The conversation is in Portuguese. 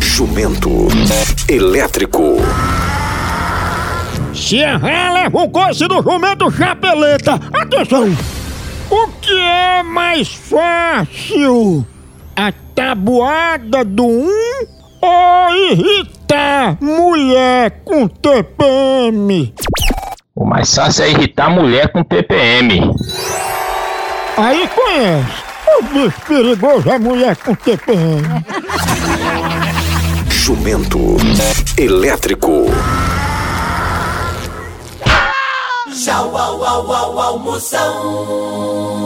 Jumento elétrico. Se errar, leva o coice do jumento chapeleta. Atenção! O que é mais fácil? A tabuada do um ou irritar mulher com TPM? O mais fácil é irritar mulher com TPM. Aí conhece. O bicho perigoso é mulher com TPM. Jumento elétrico. Tchau, au, au, au, almoção.